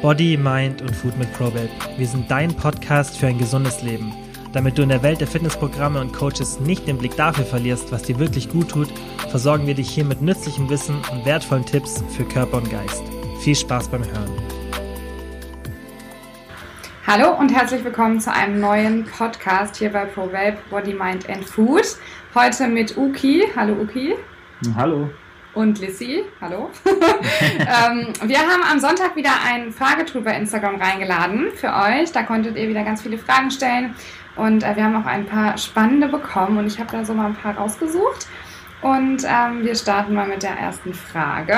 Body, Mind und Food mit ProBabe. Wir sind dein Podcast für ein gesundes Leben. Damit du in der Welt der Fitnessprogramme und Coaches nicht den Blick dafür verlierst, was dir wirklich gut tut, versorgen wir dich hier mit nützlichem Wissen und wertvollen Tipps für Körper und Geist. Viel Spaß beim Hören. Hallo und herzlich willkommen zu einem neuen Podcast hier bei ProVape Body, Mind and Food. Heute mit Uki. Hallo Uki. Hallo und Lissy. Hallo. ähm, wir haben am Sonntag wieder einen Fragetrug bei Instagram reingeladen für euch. Da konntet ihr wieder ganz viele Fragen stellen. Und äh, wir haben auch ein paar spannende bekommen. Und ich habe da so mal ein paar rausgesucht. Und ähm, wir starten mal mit der ersten Frage.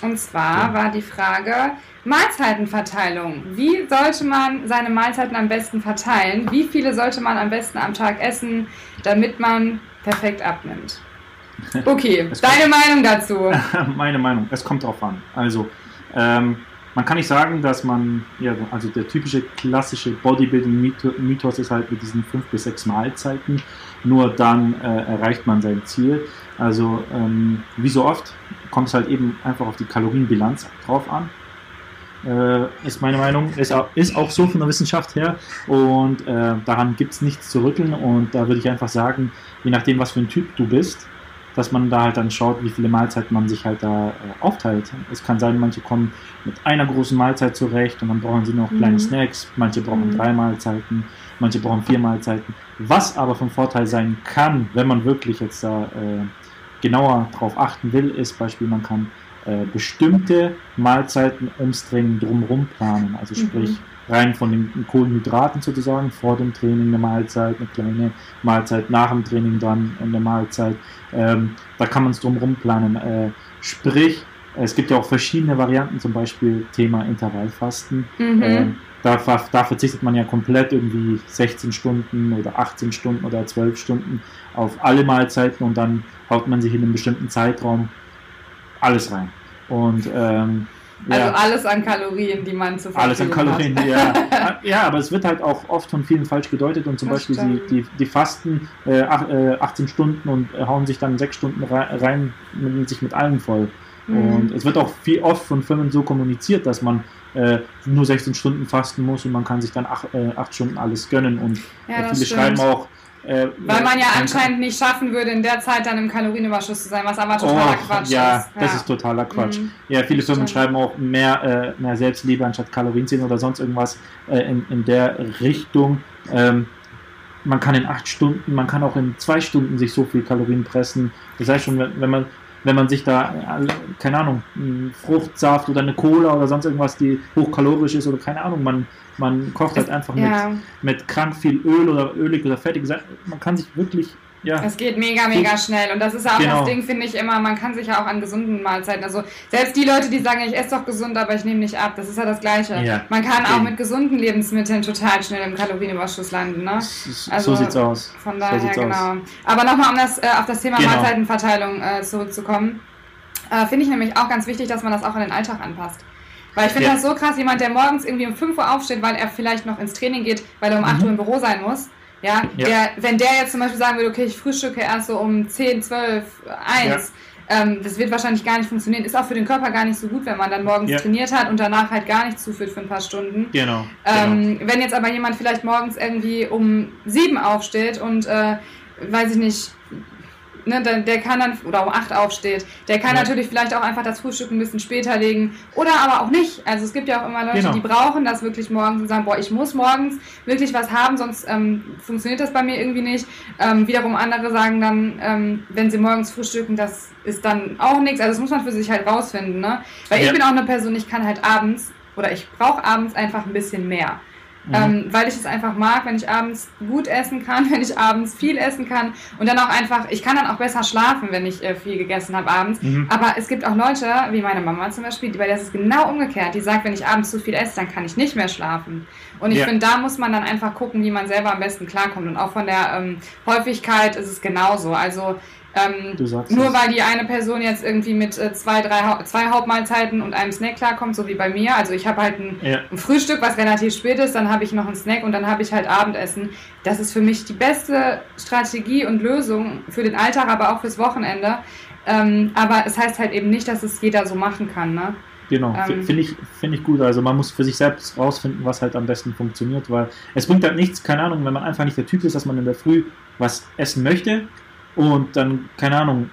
Und zwar war die Frage Mahlzeitenverteilung. Wie sollte man seine Mahlzeiten am besten verteilen? Wie viele sollte man am besten am Tag essen, damit man perfekt abnimmt? Okay, deine Meinung dazu? Meine Meinung, es kommt drauf an. Also, ähm, man kann nicht sagen, dass man, ja, also der typische klassische Bodybuilding-Mythos ist halt mit diesen fünf bis sechs Mahlzeiten, nur dann äh, erreicht man sein Ziel. Also, ähm, wie so oft, kommt es halt eben einfach auf die Kalorienbilanz drauf an. Äh, ist meine Meinung, ist auch, ist auch so von der Wissenschaft her und äh, daran gibt es nichts zu rütteln und da würde ich einfach sagen, je nachdem, was für ein Typ du bist, dass man da halt dann schaut, wie viele Mahlzeiten man sich halt da äh, aufteilt. Es kann sein, manche kommen mit einer großen Mahlzeit zurecht und dann brauchen sie noch mhm. kleine Snacks, manche brauchen mhm. drei Mahlzeiten, manche brauchen vier Mahlzeiten. Was aber von Vorteil sein kann, wenn man wirklich jetzt da äh, genauer drauf achten will, ist Beispiel, man kann äh, bestimmte Mahlzeiten ums Training drumherum planen. Also sprich, mhm rein von den Kohlenhydraten sozusagen, vor dem Training eine Mahlzeit, eine kleine Mahlzeit, nach dem Training dann eine Mahlzeit. Ähm, da kann man es drumherum planen. Äh, sprich, es gibt ja auch verschiedene Varianten, zum Beispiel Thema Intervallfasten. Mhm. Äh, da, da, verzichtet man ja komplett irgendwie 16 Stunden oder 18 Stunden oder 12 Stunden auf alle Mahlzeiten und dann haut man sich in einem bestimmten Zeitraum alles rein. Und ähm, also ja. alles an Kalorien, die man zu Verfügung Alles an Kalorien, hat. ja. ja, aber es wird halt auch oft von vielen falsch gedeutet und zum das Beispiel die, die, die, fasten äh, 18 äh, Stunden und hauen sich dann 6 Stunden rein, mit, sich mit allem voll. Mhm. Und es wird auch viel oft von Firmen so kommuniziert, dass man äh, nur 16 Stunden fasten muss und man kann sich dann 8, äh, Stunden alles gönnen. Und ja, viele stimmt. schreiben auch, äh, Weil man ja anscheinend nicht schaffen würde, in der Zeit dann im Kalorienüberschuss zu sein, was aber totaler oh, Quatsch ja, ist. Ja, das ist totaler Quatsch. Mhm. Ja, viele Firmen schreiben auch mehr, äh, mehr Selbstliebe anstatt Kalorienzählen oder sonst irgendwas äh, in, in der Richtung. Ähm, man kann in acht Stunden, man kann auch in zwei Stunden sich so viel Kalorien pressen. Das heißt schon, wenn man wenn man sich da, keine Ahnung, Fruchtsaft oder eine Cola oder sonst irgendwas, die hochkalorisch ist oder keine Ahnung, man, man kocht halt einfach ja. mit, mit krank viel Öl oder ölig oder fettig. Man kann sich wirklich ja. Es geht mega, mega schnell. Und das ist auch genau. das Ding, finde ich immer, man kann sich ja auch an gesunden Mahlzeiten, also selbst die Leute, die sagen, ich esse doch gesund, aber ich nehme nicht ab, das ist ja das Gleiche. Ja. Man kann auch mit gesunden Lebensmitteln total schnell im Kalorienüberschuss landen. Ne? Also, so sieht's aus. Von daher, so genau. Aus. Aber nochmal, um das, äh, auf das Thema genau. Mahlzeitenverteilung äh, zurückzukommen, äh, finde ich nämlich auch ganz wichtig, dass man das auch an den Alltag anpasst. Weil ich finde ja. das so krass, jemand, der morgens irgendwie um 5 Uhr aufsteht, weil er vielleicht noch ins Training geht, weil er um 8 mhm. Uhr im Büro sein muss, ja, ja. Der, wenn der jetzt zum Beispiel sagen würde, okay, ich frühstücke erst so um 10, 12, 1, ja. ähm, das wird wahrscheinlich gar nicht funktionieren. Ist auch für den Körper gar nicht so gut, wenn man dann morgens ja. trainiert hat und danach halt gar nichts zuführt für ein paar Stunden. Genau. Ähm, genau. Wenn jetzt aber jemand vielleicht morgens irgendwie um 7 aufsteht und, äh, weiß ich nicht, ne, der, der, kann dann, oder um 8 aufsteht, der kann ja. natürlich vielleicht auch einfach das Frühstück ein bisschen später legen oder aber auch nicht. Also es gibt ja auch immer Leute, genau. die brauchen das wirklich morgens und sagen, boah, ich muss morgens wirklich was haben, sonst ähm, funktioniert das bei mir irgendwie nicht. Ähm, wiederum andere sagen dann, ähm, wenn sie morgens frühstücken, das ist dann auch nichts. Also das muss man für sich halt rausfinden. Ne? Weil ja. ich bin auch eine Person, ich kann halt abends oder ich brauche abends einfach ein bisschen mehr. Mhm. Ähm, weil ich es einfach mag, wenn ich abends gut essen kann, wenn ich abends viel essen kann und dann auch einfach, ich kann dann auch besser schlafen, wenn ich äh, viel gegessen habe abends. Mhm. Aber es gibt auch Leute, wie meine Mama zum Beispiel, bei der ist es genau umgekehrt. Die sagt, wenn ich abends zu viel esse, dann kann ich nicht mehr schlafen. Und ich ja. finde, da muss man dann einfach gucken, wie man selber am besten klarkommt. Und auch von der ähm, Häufigkeit ist es genauso. Also ähm, nur das. weil die eine Person jetzt irgendwie mit äh, zwei, drei ha zwei Hauptmahlzeiten und einem Snack klarkommt, so wie bei mir. Also ich habe halt ein, ja. ein, Frühstück, was relativ spät ist, dann habe ich noch einen Snack und dann habe ich halt Abendessen. Das ist für mich die beste Strategie und Lösung für den Alltag, aber auch fürs Wochenende. Ähm, aber es heißt halt eben nicht, dass es jeder so machen kann. Ne? Genau, Ähm, finde ich, find ich gut. Also man muss für sich selbst rausfinden, was halt am besten funktioniert, weil es bringt halt nichts, keine Ahnung, wenn man einfach nicht der Typ ist, dass man in der Früh was essen möchte und dann, keine Ahnung,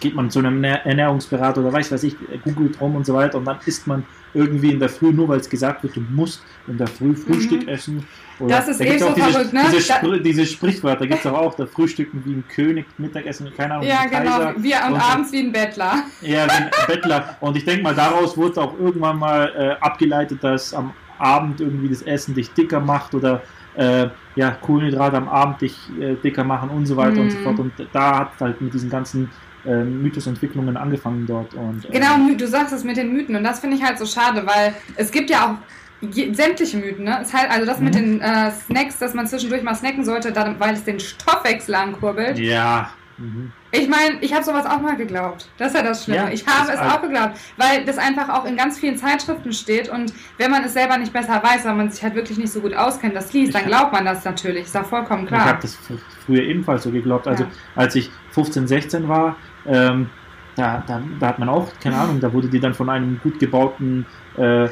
geht man zu einem Ernähr- Ernährungsberater oder weiß was ich, googelt rum und so weiter und dann isst man irgendwie in der Früh, nur weil es gesagt wird, du musst in der Früh Frühstück essen. Oder Mhm. Das ist da eh so diese, verrückt, ne? Diese, Da- Spr diese Sprichwörter gibt es auch, auch, da Frühstücken wie ein König, Mittagessen, keine Ahnung, Ja, genau. Kaiser. Wir Und- abends wie ein Bettler. Ja, wie ein Bettler. Und ich denke mal, daraus wurde auch irgendwann mal äh, abgeleitet, dass am Abend irgendwie das Essen dich dicker macht oder äh, ja, Kohlenhydrate am Abend dich äh, dicker machen und so weiter und so Mhm. fort. Und da hat halt mit diesen ganzen äh, Mythosentwicklungen angefangen dort. Und, äh, Genau, du sagst es mit den Mythen und das finde ich halt so schade, weil es gibt ja auch je, sämtliche Mythen, ne? Es halt, also das mit Mhm. den äh, Snacks, dass man zwischendurch mal snacken sollte, dann, weil es den Stoffwechsel ankurbelt. Ja. Mhm. Ich meine, ich habe sowas auch mal geglaubt. Das ist ja das Schlimme. Ja, ich habe es auch geglaubt, weil das einfach auch in ganz vielen Zeitschriften steht und wenn man es selber nicht besser weiß, weil man sich halt wirklich nicht so gut auskennt, das liest, dann glaubt man das natürlich. Ist doch vollkommen Ich habe klar. das fr- früher ebenfalls so geglaubt. Also Ja. als ich 15, 16 war, ähm, da, da, da hat man auch, keine Ahnung, da wurde dir dann von einem gut gebauten äh,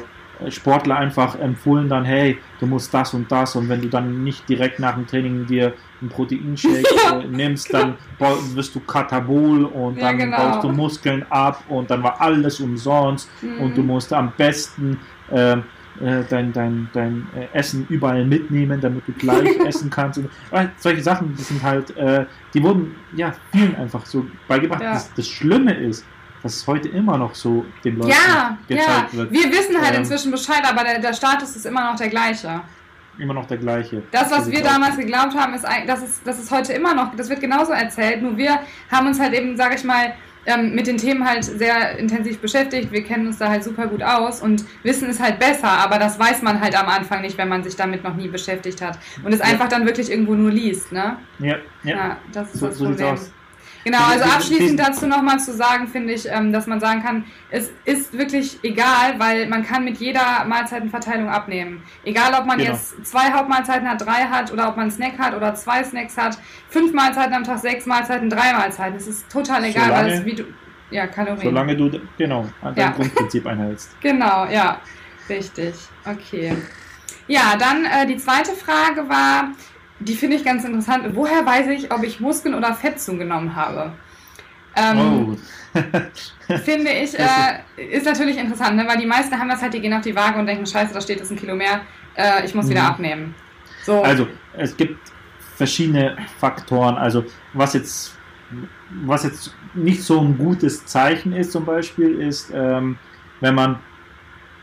Sportler einfach empfohlen, dann, hey, du musst das und das und wenn du dann nicht direkt nach dem Training dir einen Proteinshake Ja, äh, nimmst, dann bau- wirst du Katabol und Ja, dann genau. baust du Muskeln ab und dann war alles umsonst Mhm. und du musst am besten ähm, äh, dein, dein, dein äh, Essen überall mitnehmen, damit du gleich essen kannst. Und, äh, solche Sachen, die sind halt, äh, die wurden ja vielen einfach so beigebracht. Ja. Das, das Schlimme ist, dass es heute immer noch so den Leuten ja, ja. gezeigt wird. Wir wissen halt Ähm, inzwischen Bescheid, aber der, der Status ist immer noch der gleiche. Immer noch der gleiche. Das, was So wir damals geglaubt haben, ist, das ist, das ist heute immer noch, das wird genauso erzählt, nur wir haben uns halt eben, sage ich mal, ähm, mit den Themen halt sehr intensiv beschäftigt. Wir kennen uns da halt super gut aus und wissen es halt besser, aber das weiß man halt am Anfang nicht, wenn man sich damit noch nie beschäftigt hat und es Ja. einfach dann wirklich irgendwo nur liest, ne? Ja, ja. Ja, das ist So- das so sieht's aus. Genau, also abschließend dazu nochmal zu sagen, finde ich, ähm, dass man sagen kann, es ist wirklich egal, weil man kann mit jeder Mahlzeitenverteilung abnehmen. Egal, ob man Genau. jetzt zwei Hauptmahlzeiten hat, drei hat oder ob man einen Snack hat oder zwei Snacks hat, fünf Mahlzeiten am Tag, sechs Mahlzeiten, drei Mahlzeiten. Es ist total egal, weil Solange- es wie du. Ja, Kalorien. Solange du, genau, an dein Ja. Grundprinzip einhältst. Genau, ja, richtig. Okay. Ja, dann äh, die zweite Frage war, die finde ich ganz interessant. Woher weiß ich, ob ich Muskeln oder Fett zugenommen habe? Ähm, oh. Finde ich, äh, ist natürlich interessant, ne? weil die meisten haben das halt, die gehen auf die Waage und denken, scheiße, da steht jetzt ein Kilo mehr, äh, ich muss wieder Mhm. abnehmen. So, Also, es gibt verschiedene Faktoren. Also, was jetzt, was jetzt nicht so ein gutes Zeichen ist, zum Beispiel, ist, ähm, wenn man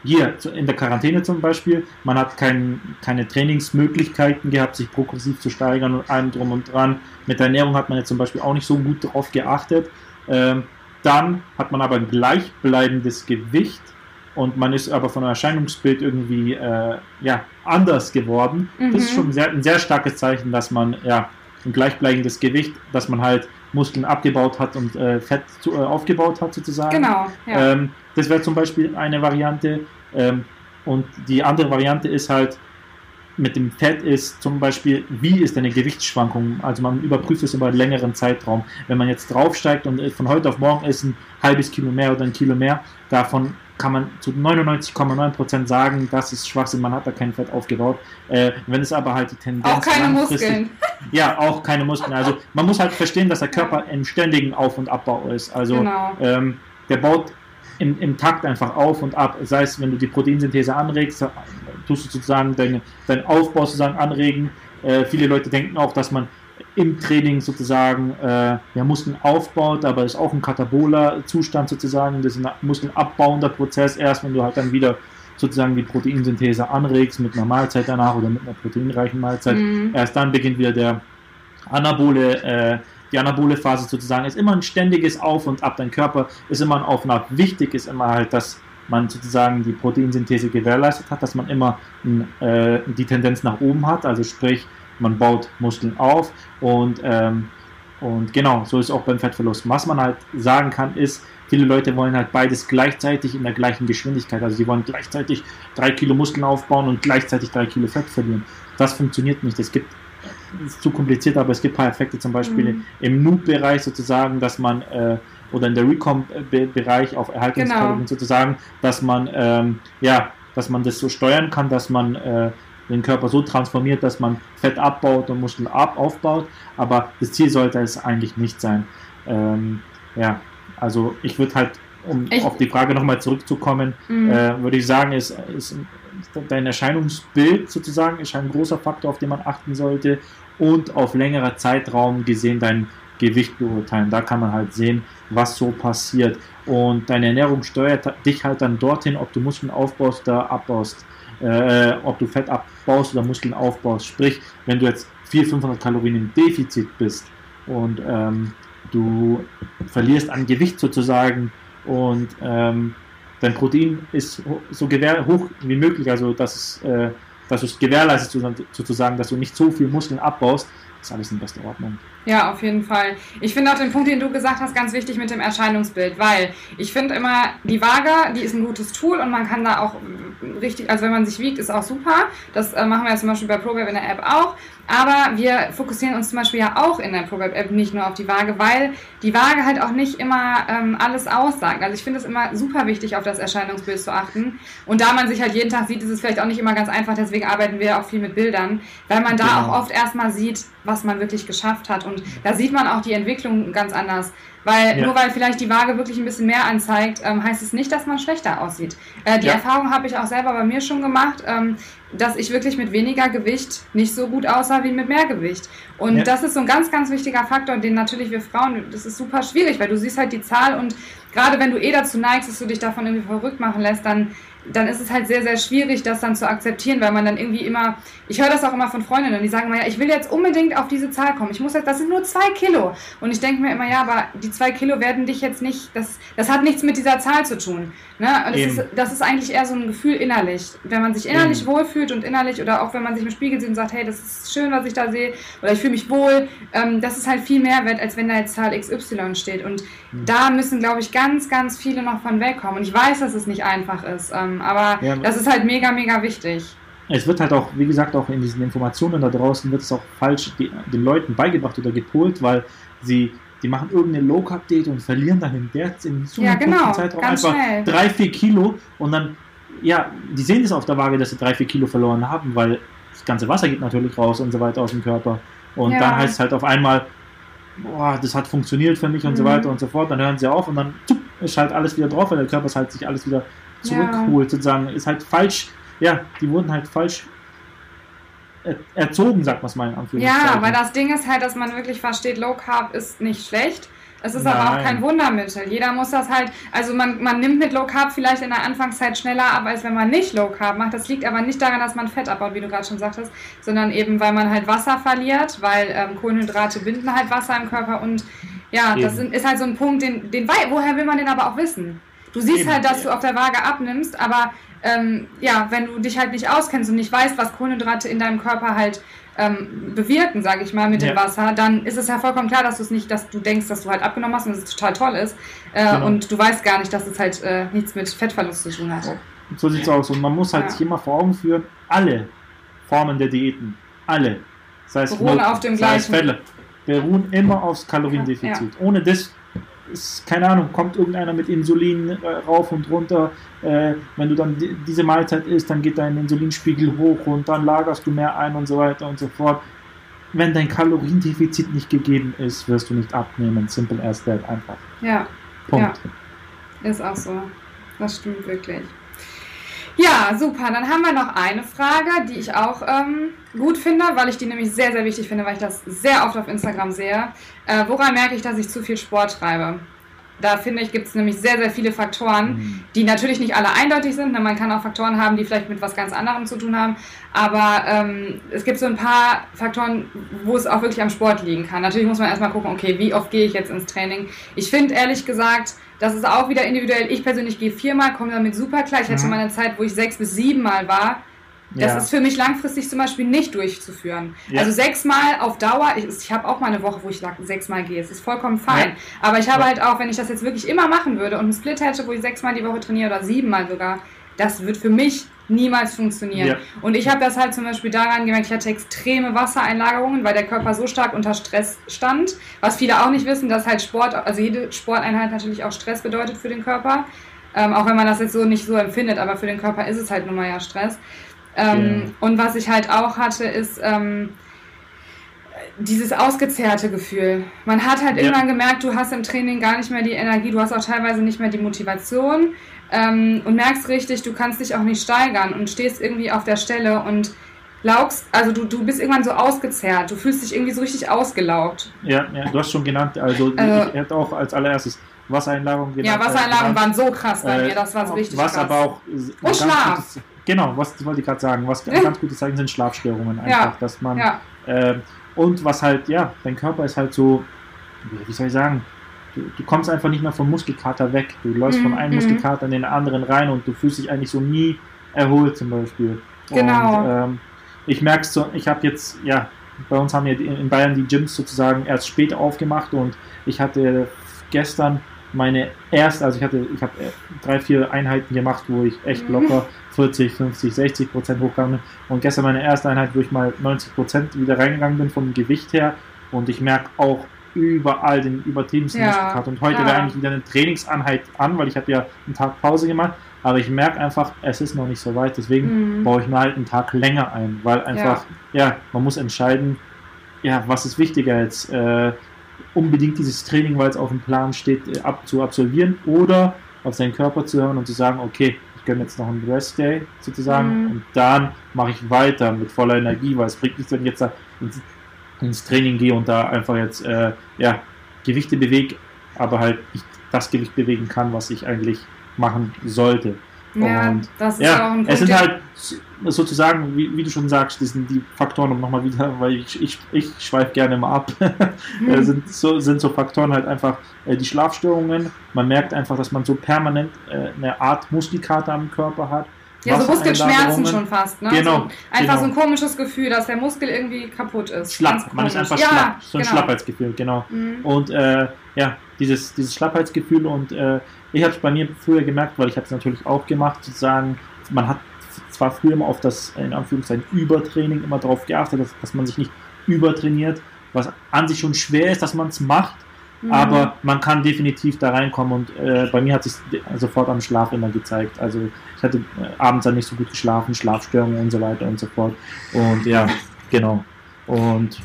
hier in der Quarantäne zum Beispiel, man hat kein, keine Trainingsmöglichkeiten gehabt, sich progressiv zu steigern und allem drum und dran. Mit der Ernährung hat man jetzt zum Beispiel auch nicht so gut darauf geachtet. Ähm, dann hat man aber ein gleichbleibendes Gewicht und man ist aber von einem Erscheinungsbild irgendwie äh, ja, anders geworden. Das ist Mhm. schon sehr, ein sehr starkes Zeichen, dass man ja ein gleichbleibendes Gewicht, dass man halt Muskeln abgebaut hat und äh, Fett zu, äh, aufgebaut hat sozusagen. genau, ja. Ähm, das wäre zum Beispiel eine Variante. Ähm, und die andere Variante ist halt, mit dem Fett ist zum Beispiel, wie ist deine Gewichtsschwankung? Also man überprüft es über einen längeren Zeitraum. Wenn man jetzt draufsteigt und von heute auf morgen ist ein halbes Kilo mehr oder ein Kilo mehr, davon kann man zu 99,9% sagen, das ist Schwachsinn, man hat da kein Fett aufgebaut. Äh, wenn es aber halt die Tendenz Auch keine Muskeln. Ja, auch keine Muskeln. Also man muss halt verstehen, dass der Körper im ständigen Auf- und Abbau ist. Also Genau. ähm, der baut im, im Takt einfach auf und ab. Sei es, wenn du die Proteinsynthese anregst, tust du sozusagen deinen dein Aufbau sozusagen anregen. Äh, viele Leute denken auch, dass man im Training sozusagen äh, ja, Muskeln aufbaut, aber es ist auch ein kataboler Zustand sozusagen. Das ist ein muskelabbauender Prozess, erst wenn du halt dann wieder sozusagen die Proteinsynthese anregst mit einer Mahlzeit danach oder mit einer proteinreichen Mahlzeit. Mhm. Erst dann beginnt wieder der anabole, äh, die anabole Phase sozusagen. Ist immer ein ständiges Auf und Ab. Dein Körper ist immer ein Auf und Ab. Wichtig ist immer halt, dass man sozusagen die Proteinsynthese gewährleistet hat, dass man immer äh, die Tendenz nach oben hat. Also sprich, man baut Muskeln auf und ähm, und genau, so ist es auch beim Fettverlust. Was man halt sagen kann, ist, viele Leute wollen halt beides gleichzeitig in der gleichen Geschwindigkeit. Also sie wollen gleichzeitig drei Kilo Muskeln aufbauen und gleichzeitig drei Kilo Fett verlieren. Das funktioniert nicht. Es gibt, ist zu kompliziert, aber es gibt ein paar Effekte, zum Beispiel Mhm. im Noob-Bereich sozusagen, dass man äh, oder in der Recom-Bereich auf Erhaltungskalorien genau. sozusagen, dass man ähm, ja, dass man das so steuern kann, dass man äh, den Körper so transformiert, dass man Fett abbaut und Muskeln ab aufbaut. Aber das Ziel sollte es eigentlich nicht sein. Ähm, ja, also ich würde halt, um ich auf die Frage nochmal zurückzukommen, mhm. äh, würde ich sagen, ist, ist dein Erscheinungsbild sozusagen ist ein großer Faktor, auf den man achten sollte und auf längerer Zeitraum gesehen dein Gewicht beurteilen. Da kann man halt sehen, was so passiert. Und deine Ernährung steuert dich halt dann dorthin, ob du Muskeln aufbaust oder abbaust, äh, ob du Fett abbaust oder Muskeln aufbaust. Sprich, wenn du jetzt 400, 500 Kalorien im Defizit bist und ähm, du verlierst an Gewicht sozusagen und ähm, dein Protein ist so hoch wie möglich, also dass es, äh, dass es gewährleistet sozusagen, dass du nicht so viel Muskeln abbaust, ist alles in bester Ordnung. Ja, auf jeden Fall. Ich finde auch den Punkt, den du gesagt hast, ganz wichtig mit dem Erscheinungsbild, weil ich finde immer, die Waage, die ist ein gutes Tool und man kann da auch richtig, also wenn man sich wiegt, ist auch super. Das äh, machen wir ja zum Beispiel bei ProBab in der App auch. Aber wir fokussieren uns zum Beispiel ja auch in der ProBab-App nicht nur auf die Waage, weil die Waage halt auch nicht immer ähm, alles aussagt. Also ich finde es immer super wichtig, auf das Erscheinungsbild zu achten. Und da man sich halt jeden Tag sieht, ist es vielleicht auch nicht immer ganz einfach. Deswegen arbeiten wir auch viel mit Bildern, weil man da genau. auch oft erstmal sieht, was man wirklich geschafft hat. Und da sieht man auch die Entwicklung ganz anders. Weil ja. nur weil vielleicht die Waage wirklich ein bisschen mehr anzeigt, ähm, heißt es nicht, dass man schlechter aussieht. Äh, die ja. Erfahrung habe ich auch selber bei mir schon gemacht, ähm, dass ich wirklich mit weniger Gewicht nicht so gut aussah wie mit mehr Gewicht. Und ja. das ist so ein ganz, ganz wichtiger Faktor, den natürlich wir Frauen, das ist super schwierig, weil du siehst halt die Zahl und gerade wenn du eh dazu neigst, dass du dich davon irgendwie verrückt machen lässt, dann dann ist es halt sehr, sehr schwierig, das dann zu akzeptieren, weil man dann irgendwie immer, ich höre das auch immer von Freundinnen, die sagen immer, ja, ich will jetzt unbedingt auf diese Zahl kommen. Ich muss jetzt, das sind nur zwei Kilo. Und ich denke mir immer, ja, aber die zwei Kilo werden dich jetzt nicht, das, das hat nichts mit dieser Zahl zu tun. Ne? Und das ist, das ist eigentlich eher so ein Gefühl innerlich. Wenn man sich innerlich Eben. wohlfühlt und innerlich, oder auch wenn man sich im Spiegel sieht und sagt, hey, das ist schön, was ich da sehe, oder ich fühle mich wohl, ähm, das ist halt viel mehr wert, als wenn da jetzt Zahl XY steht. Und mhm. da müssen, glaube ich, ganz, ganz viele noch von wegkommen. Und ich weiß, dass es nicht einfach ist, ähm, aber ja, das ist halt mega, mega wichtig. Es wird halt auch, wie gesagt, auch in diesen Informationen da draußen wird es auch falsch den Leuten beigebracht oder gepolt, weil sie die machen irgendeine Low Carb Diät und verlieren dann in der in so ja, genau, Zeitraum einfach schnell. drei, vier Kilo und dann, ja, die sehen das auf der Waage, dass sie drei, vier Kilo verloren haben, weil das ganze Wasser geht natürlich raus und so weiter aus dem Körper. Und ja. dann heißt es halt auf einmal, boah, das hat funktioniert für mich und mhm. so weiter und so fort. Dann hören sie auf und dann tup, ist halt alles wieder drauf, weil der Körper halt sich alles wieder zurückholt, ja. sozusagen. Ist halt falsch, ja, die wurden halt falsch erzogen, sagt man es mal in Anführungszeichen. Ja, weil das Ding ist halt, dass man wirklich versteht, Low Carb ist nicht schlecht. Es ist Nein. aber auch kein Wundermittel. Jeder muss das halt, also man, man nimmt mit Low Carb vielleicht in der Anfangszeit schneller ab, als wenn man nicht Low Carb macht. Das liegt aber nicht daran, dass man Fett abbaut, wie du gerade schon sagtest, sondern eben, weil man halt Wasser verliert, weil ähm, Kohlenhydrate binden halt Wasser im Körper und ja, das sind, ist halt so ein Punkt, den, den, woher will man den aber auch wissen? Du siehst Eben. halt, dass du auf der Waage abnimmst, aber ähm, ja, wenn du dich halt nicht auskennst und nicht weißt, was Kohlenhydrate in deinem Körper halt ähm, bewirken, sage ich mal, mit ja. dem Wasser, dann ist es ja vollkommen klar, dass du es nicht, dass du denkst, dass du halt abgenommen hast und dass es total toll ist. Äh, genau. Und du weißt gar nicht, dass es halt äh, nichts mit Fettverlust zu tun hat. So sieht es aus. Und man muss halt ja. sich immer vor Augen führen, alle Formen der Diäten, alle, sei es beruhen Not, auf dem sei gleichen. Fälle, beruhen immer aufs Kaloriendefizit. Ja. Ohne das ist, keine Ahnung, kommt irgendeiner mit Insulin äh, rauf und runter. Äh, wenn du dann die, diese Mahlzeit isst, dann geht dein Insulinspiegel hoch und dann lagerst du mehr ein und so weiter und so fort. Wenn dein Kaloriendefizit nicht gegeben ist, wirst du nicht abnehmen. Simple as that, einfach. Ja. Punkt. Ja. Ist auch so. Das stimmt wirklich. Ja, super. Dann haben wir noch eine Frage, die ich auch ähm, gut finde, weil ich die nämlich sehr, sehr wichtig finde, weil ich das sehr oft auf Instagram sehe. Äh, woran merke ich, dass ich zu viel Sport treibe? Da finde ich, gibt es nämlich sehr, sehr viele Faktoren, mhm. die natürlich nicht alle eindeutig sind. Ne? Man kann auch Faktoren haben, die vielleicht mit was ganz anderem zu tun haben. Aber ähm, es gibt so ein paar Faktoren, wo es auch wirklich am Sport liegen kann. Natürlich muss man erstmal gucken, okay, wie oft gehe ich jetzt ins Training? Ich finde ehrlich gesagt, das ist auch wieder individuell. Ich persönlich gehe viermal, komme damit super klar. Ich hatte schon mal eine Zeit, wo ich sechs bis sieben Mal war. Das ja. ist für mich langfristig zum Beispiel nicht durchzuführen. Ja. Also sechsmal auf Dauer, ich, ich habe auch mal eine Woche, wo ich sechsmal gehe. Es ist vollkommen fein. Ja. Aber ich habe halt auch, wenn ich das jetzt wirklich immer machen würde und einen Split hätte, wo ich sechsmal die Woche trainiere oder siebenmal sogar, das wird für mich niemals funktionieren. Ja. Und ich habe das halt zum Beispiel daran gemerkt, ich hatte extreme Wassereinlagerungen, weil der Körper so stark unter Stress stand. Was viele auch nicht wissen, dass halt Sport, also jede Sporteinheit natürlich auch Stress bedeutet für den Körper. Ähm, auch wenn man das jetzt so nicht so empfindet, aber für den Körper ist es halt nun mal ja Stress. Ähm, Ja. Und was ich halt auch hatte, ist ähm, dieses ausgezehrte Gefühl. Man hat halt Ja. irgendwann gemerkt, du hast im Training gar nicht mehr die Energie, du hast auch teilweise nicht mehr die Motivation ähm, und merkst richtig, du kannst dich auch nicht steigern und stehst irgendwie auf der Stelle und laugst, also du, du bist irgendwann so ausgezehrt, du fühlst dich irgendwie so richtig ausgelaugt. Ja, ja, du hast schon genannt, also Also- ich hätte auch als allerereinstes Wassereinlagerung Ja, Wassereinlagen waren so krass bei Äh, mir, das war so richtig Was krass. aber auch. Und Schlaf. Gutes, genau, was wollte ich gerade sagen. Was ein ganz gutes Zeichen sind Schlafstörungen einfach, Ja, dass man. ähm, und was halt, ja, dein Körper ist halt so, wie soll ich sagen, du, du kommst einfach nicht mehr vom Muskelkater weg. Du läufst Mhm, von einem mhm. Muskelkater in den anderen rein und du fühlst dich eigentlich so nie erholt zum Beispiel. Genau. Und ähm, ich merke es so, ich habe jetzt, ja, bei uns haben ja in Bayern die Gyms sozusagen erst spät aufgemacht und ich hatte gestern meine erste, also ich hatte, ich habe drei, vier Einheiten gemacht, wo ich echt Mhm. locker 40, 50, 60 Prozent hochgegangen bin. Und gestern meine erste Einheit, wo ich mal 90 Prozent wieder reingegangen bin vom Gewicht her. Und ich merke auch überall den übertriebensten Ja, Muskelkater. Und heute klar. wäre eigentlich wieder eine Trainingseinheit an, weil ich habe ja einen Tag Pause gemacht. Aber ich merke einfach, es ist noch nicht so weit. Deswegen Mhm. baue ich mir halt einen Tag länger ein, weil einfach, ja, man muss entscheiden, ja, was ist wichtiger jetzt, äh, unbedingt dieses Training, weil es auf dem Plan steht, äh, ab, zu absolvieren oder auf seinen Körper zu hören und zu sagen, okay, ich gönne jetzt noch einen Rest Day sozusagen Mhm. und dann mache ich weiter mit voller Energie, weil es bringt nichts, wenn ich jetzt ins, ins Training gehe und da einfach jetzt, äh, ja, Gewichte bewege, aber halt nicht das Gewicht bewegen kann, was ich eigentlich machen sollte. Ja, das ist auch Ja, ein Punkt. es sind halt so- sozusagen, wie, wie du schon sagst, das sind die Faktoren, um nochmal wieder, weil ich, ich, ich schweife gerne mal ab, äh, sind, so, sind so Faktoren halt einfach äh, die Schlafstörungen. Man merkt einfach, dass man so permanent äh, eine Art Muskelkater am Körper hat. Ja, so Muskelschmerzen schon fast, ne? Genau, So einfach genau. so ein komisches Gefühl, dass der Muskel irgendwie kaputt ist. Schlapp, man ist einfach ja, schlapp, so ein genau. Schlappheitsgefühl, genau. Mhm. Und äh, ja, dieses, dieses Schlappheitsgefühl und äh, ich habe es bei mir früher gemerkt, weil ich habe es natürlich auch gemacht, sozusagen, man hat zwar früher immer auf das, in Anführungszeichen, Übertraining immer darauf geachtet, dass, dass man sich nicht übertrainiert, was an sich schon schwer ist, dass man es macht, Mhm. aber man kann definitiv da reinkommen und äh, bei mir hat sich sofort am Schlaf immer gezeigt. Also ich hatte äh, abends dann nicht so gut geschlafen, Schlafstörungen und so weiter und so fort. Und ja, genau. Und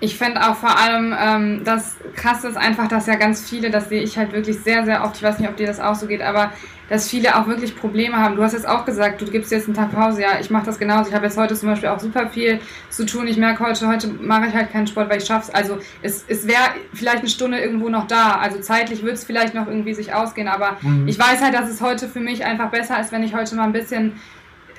Ich finde auch vor allem, ähm, das krass ist einfach, dass ja ganz viele, das sehe ich halt wirklich sehr, sehr oft, ich weiß nicht, ob dir das auch so geht, aber dass viele auch wirklich Probleme haben. Du hast jetzt auch gesagt, du gibst jetzt einen Tag Pause, ja, ich mache das genauso. Ich habe jetzt heute zum Beispiel auch super viel zu tun. Ich merke heute, heute mache ich halt keinen Sport, weil ich schaff's. Also es, es wäre vielleicht eine Stunde irgendwo noch da. Also zeitlich wird es vielleicht noch irgendwie sich ausgehen, aber Mhm. ich weiß halt, dass es heute für mich einfach besser ist, wenn ich heute mal ein bisschen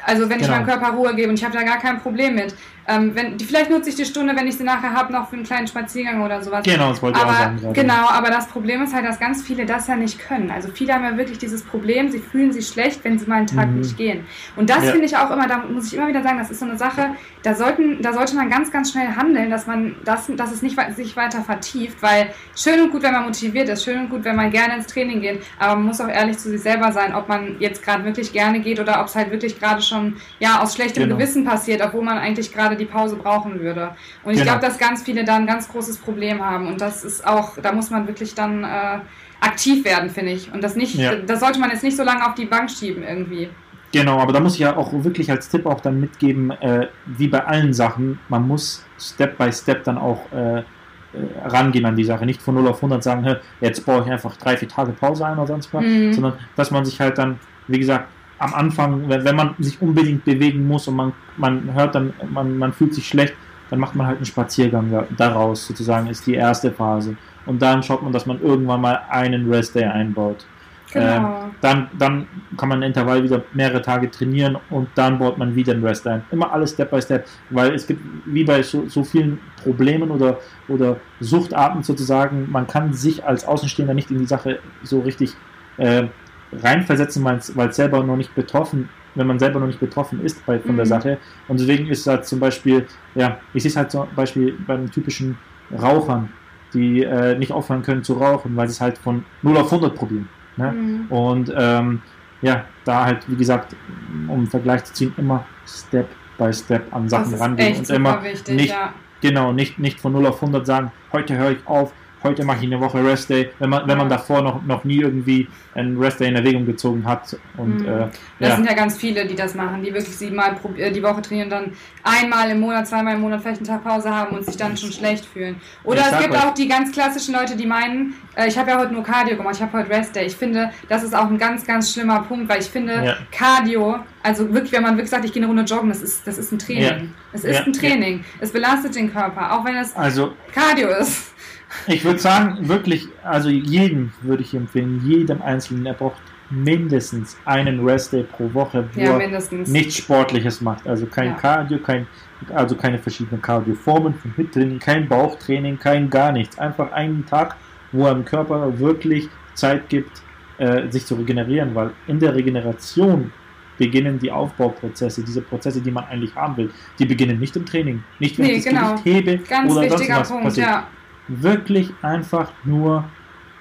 also wenn ich Genau. meinem Körper Ruhe gebe und ich habe da gar kein Problem mit. Ähm, wenn, die, vielleicht nutze ich die Stunde, wenn ich sie nachher habe, noch für einen kleinen Spaziergang oder sowas. genau, das wollte ich auch Aber sagen. gerade. genau, aber das Problem ist halt, dass ganz viele das ja nicht können. Also viele haben ja wirklich dieses Problem, sie fühlen sich schlecht, wenn sie mal einen Tag Mhm. nicht gehen. Und das Ja. finde ich auch immer, da muss ich immer wieder sagen, das ist so eine Sache, da sollten, da sollte man ganz, ganz schnell handeln, dass man das, dass es nicht sich weiter vertieft, weil schön und gut, wenn man motiviert ist, schön und gut, wenn man gerne ins Training geht, aber man muss auch ehrlich zu sich selber sein, ob man jetzt gerade wirklich gerne geht oder ob es halt wirklich gerade schon ja aus schlechtem Genau. Gewissen passiert, obwohl man eigentlich gerade die Pause brauchen würde. Und ich Genau. glaube, dass ganz viele da ein ganz großes Problem haben. Und das ist auch, da muss man wirklich dann äh, aktiv werden, finde ich. Und das nicht, Ja. das sollte man jetzt nicht so lange auf die Bank schieben irgendwie. Genau, aber da muss ich ja auch wirklich als Tipp auch dann mitgeben, äh, wie bei allen Sachen, man muss Step by Step dann auch äh, äh, rangehen an die Sache. Nicht von 0 auf 100 sagen, "Hä, jetzt baue ich einfach drei, vier Tage Pause ein oder sonst was, Mhm. sondern dass man sich halt dann, wie gesagt, am Anfang, wenn, wenn man sich unbedingt bewegen muss und man, man hört dann, man, man fühlt sich schlecht, dann macht man halt einen Spaziergang da- daraus, sozusagen, ist die erste Phase. Und dann schaut man, dass man irgendwann mal einen Rest Day einbaut. Genau. Dann, dann kann man ein Intervall wieder mehrere Tage trainieren und dann baut man wieder einen Rest ein. Immer alles Step by Step, weil es gibt, wie bei so, so vielen Problemen oder, oder Suchtarten sozusagen, man kann sich als Außenstehender nicht in die Sache so richtig äh, reinversetzen, weil es selber noch nicht betroffen wenn man selber noch nicht betroffen ist bei, von der Mhm. Sache. Und deswegen ist halt zum Beispiel, ja, ich sehe es halt zum Beispiel bei den typischen Rauchern, die äh, nicht aufhören können zu rauchen, weil sie es halt von 0 auf 100 probieren. Ne? Mhm. Und ähm, ja, da halt, wie gesagt, um einen Vergleich zu ziehen, immer Step by Step an Sachen rangehen und immer wichtig, nicht, ja. genau, nicht, nicht von 0 auf 100 sagen, heute höre ich auf, heute mache ich eine Woche Rest Day, wenn man, wenn man Ja. davor noch, noch nie irgendwie einen Rest Day in Erwägung gezogen hat. Und Mhm. äh, Das ja, sind ja ganz viele, die das machen, die wirklich siebenmal pro, äh, die Woche trainieren, dann einmal im Monat, zweimal im Monat vielleicht einen Tag Pause haben und sich dann schon schlecht fühlen. Oder Ich es gibt euch- auch die ganz klassischen Leute, die meinen, äh, ich habe ja heute nur Cardio gemacht, ich habe heute Rest Day. Ich finde, das ist auch ein ganz, ganz schlimmer Punkt, weil ich finde, Ja. Cardio, also wirklich, wenn man wirklich sagt, ich gehe eine Runde joggen, das ist, das ist ein Training. Ja. Es ist Ja, ein Training. Es belastet den Körper, auch wenn es also Cardio ist. Ich würde sagen, wirklich, also jedem würde ich empfehlen, jedem Einzelnen, er braucht mindestens einen Rest Day pro Woche, wo Ja, er nichts Sportliches macht. Also kein Ja. Cardio, kein, also keine verschiedenen Cardioformen von Hit-Training, kein Bauchtraining, kein gar nichts. Einfach einen Tag, wo er dem Körper wirklich Zeit gibt, äh, sich zu regenerieren, weil in der Regeneration beginnen die Aufbauprozesse, diese Prozesse, die man eigentlich haben will, die beginnen nicht im Training, nicht wenn Nee, ich das genau. Gewicht hebe Ganz oder sonst was Punkt, passiert. ja. Wirklich einfach nur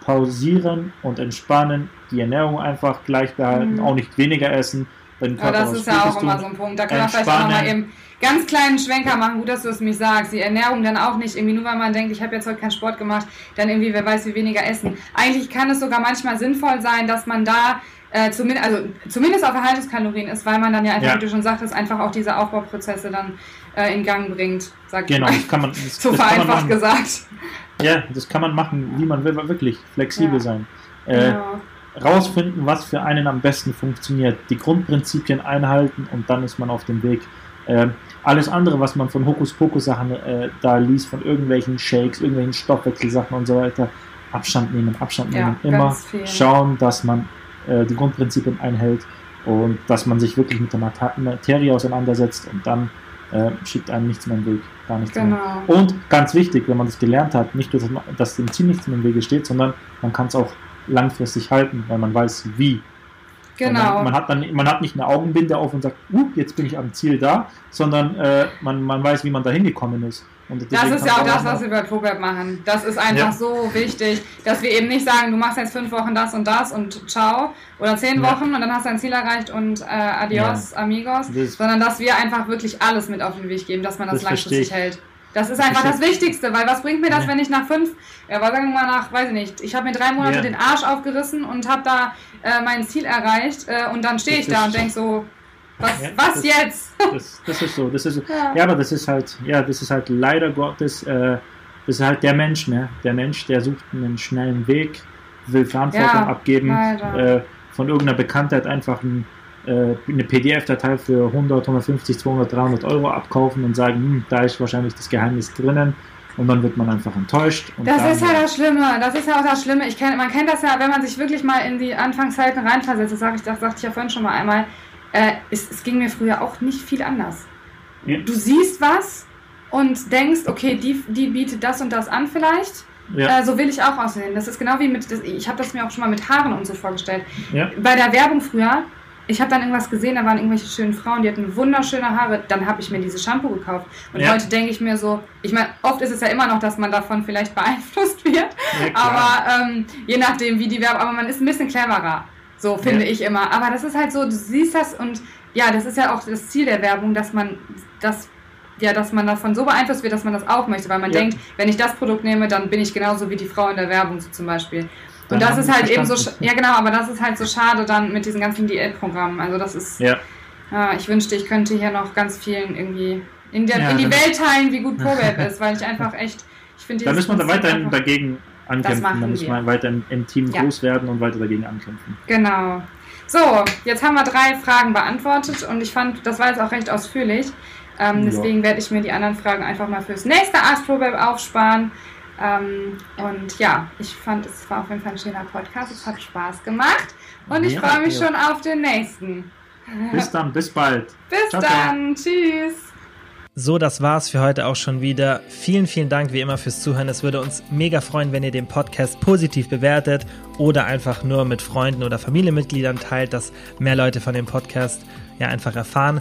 pausieren und entspannen, die Ernährung einfach gleich behalten, Mhm. auch nicht weniger essen, Aber Körper das ist ja auch immer so ein Punkt. Da können wir vielleicht auch nochmal eben ganz kleinen Schwenker machen. Gut, dass du es mich sagst. Die Ernährung dann auch nicht irgendwie nur, weil man denkt, ich habe jetzt heute keinen Sport gemacht, dann irgendwie, wer weiß, wie weniger essen. Eigentlich kann es sogar manchmal sinnvoll sein, dass man da äh, zumindest, also zumindest auf Erhaltungskalorien ist, weil man dann ja einfach, Ja. wie du schon sagtest, einfach auch diese Aufbauprozesse dann äh, in Gang bringt, sag ich Genau, das kann man, das, So das kann man vereinfacht gesagt. Ja, das kann man machen, wie man will, wirklich flexibel Ja. sein. Äh, Genau. Rausfinden, was für einen am besten funktioniert, die Grundprinzipien einhalten und dann ist man auf dem Weg. Ähm, alles andere, was man von Hokuspokus-Sachen äh, da liest, von irgendwelchen Shakes, irgendwelchen Stoffwechselsachen und so weiter, Abstand nehmen, Abstand Ja, nehmen, immer ganz viel. schauen, dass man äh, die Grundprinzipien einhält und dass man sich wirklich mit der Materie auseinandersetzt und dann äh, schickt einem nichts mehr im Weg, gar nichts mehr. Genau. Und ganz wichtig, wenn man das gelernt hat, nicht nur, dass dem Ziel nichts mehr im Wege steht, sondern man kann es auch langfristig halten, weil man weiß, wie. Und Genau. Man, man, hat dann, man hat nicht eine Augenbinde auf und sagt, uh, jetzt bin ich am Ziel da, sondern äh, man, man weiß, wie man da hingekommen ist. Und Das ist ja auch das, was wir bei ProBab machen. Das ist einfach Ja. so wichtig, dass wir eben nicht sagen, du machst jetzt fünf Wochen das und das und ciao. Oder zehn Ja. Wochen und dann hast du dein Ziel erreicht und äh, adios, amigos. Das- Sondern dass wir einfach wirklich alles mit auf den Weg geben, dass man das, Das langfristig hält. Das ist einfach das Wichtigste, weil was bringt mir das, wenn ich nach fünf, ja, sagen wir mal nach, weiß ich nicht, ich habe mir drei Monate Ja. den Arsch aufgerissen und habe da äh, mein Ziel erreicht äh, und dann stehe ich da und denke so, was, Ja, was das- jetzt? Das, das ist so. Das ist so. Ja. Ja, aber das ist halt, ja, das ist halt leider Gottes, äh, das ist halt der Mensch, ne? Der Mensch, der sucht einen schnellen Weg, will Verantwortung abgeben, äh, von irgendeiner Bekanntheit einfach ein, eine PDF-Datei für 100, 150, 200, 300 Euro abkaufen und sagen, hm, da ist wahrscheinlich das Geheimnis drinnen und dann wird man einfach enttäuscht. Das ist ja das Schlimme. Das ist ja auch das Schlimme. Ich kenn, man kennt das ja, wenn man sich wirklich mal in die Anfangszeiten reinversetzt. Das, sag ich, das sagte ich ja vorhin schon mal einmal. Äh, es, es ging mir früher auch nicht viel anders. Ja. Du siehst was und denkst, okay, die, die bietet das und das an vielleicht. ja, Äh, so will ich auch aussehen. Das ist genau wie mit, das, ich habe das mir auch schon mal mit Haaren und so vorgestellt. ja, Bei der Werbung früher, ich habe dann irgendwas gesehen, da waren irgendwelche schönen Frauen, die hatten wunderschöne Haare. Dann habe ich mir dieses Shampoo gekauft. Und Ja. heute denke ich mir so, ich meine, oft ist es ja immer noch, dass man davon vielleicht beeinflusst wird. ja. Aber ähm, je nachdem, wie die Werbung, aber man ist ein bisschen cleverer. So finde Ja. ich immer. Aber das ist halt so, du siehst das und ja, das ist ja auch das Ziel der Werbung, dass man das, ja, dass man davon so beeinflusst wird, dass man das auch möchte, weil man denkt, wenn ich das Produkt nehme, dann bin ich genauso wie die Frau in der Werbung so zum Beispiel. Und das ist halt eben so, ja genau, aber das ist halt so schade dann mit diesen ganzen Diätprogrammen. Also das ist, ja. ja, ich wünschte, ich könnte hier noch ganz vielen irgendwie in, der, Ja, in die Welt teilen, wie gut ProWeb ist, weil ich einfach echt, ich finde Da müssen wir da weiterhin dagegen ankämpfen. Da müssen wir. weiter im, im Team Ja. groß werden und weiter dagegen ankämpfen. Genau. So, jetzt haben wir drei Fragen beantwortet und ich fand, das war jetzt auch recht ausführlich. Ähm, deswegen werde ich mir die anderen Fragen einfach mal fürs nächste AskProBab aufsparen. Ähm, und ja, ich fand, es war auf jeden Fall ein schöner Podcast. Es hat Spaß gemacht und ich Ja, freue mich ja. schon auf den nächsten. Bis dann, bis bald. Bis Ciao, ciao. dann. Tschüss. So, das war's für heute auch schon wieder. Vielen, vielen Dank wie immer fürs Zuhören. Es würde uns mega freuen, wenn ihr den Podcast positiv bewertet oder einfach nur mit Freunden oder Familienmitgliedern teilt, dass mehr Leute von dem Podcast ja einfach erfahren.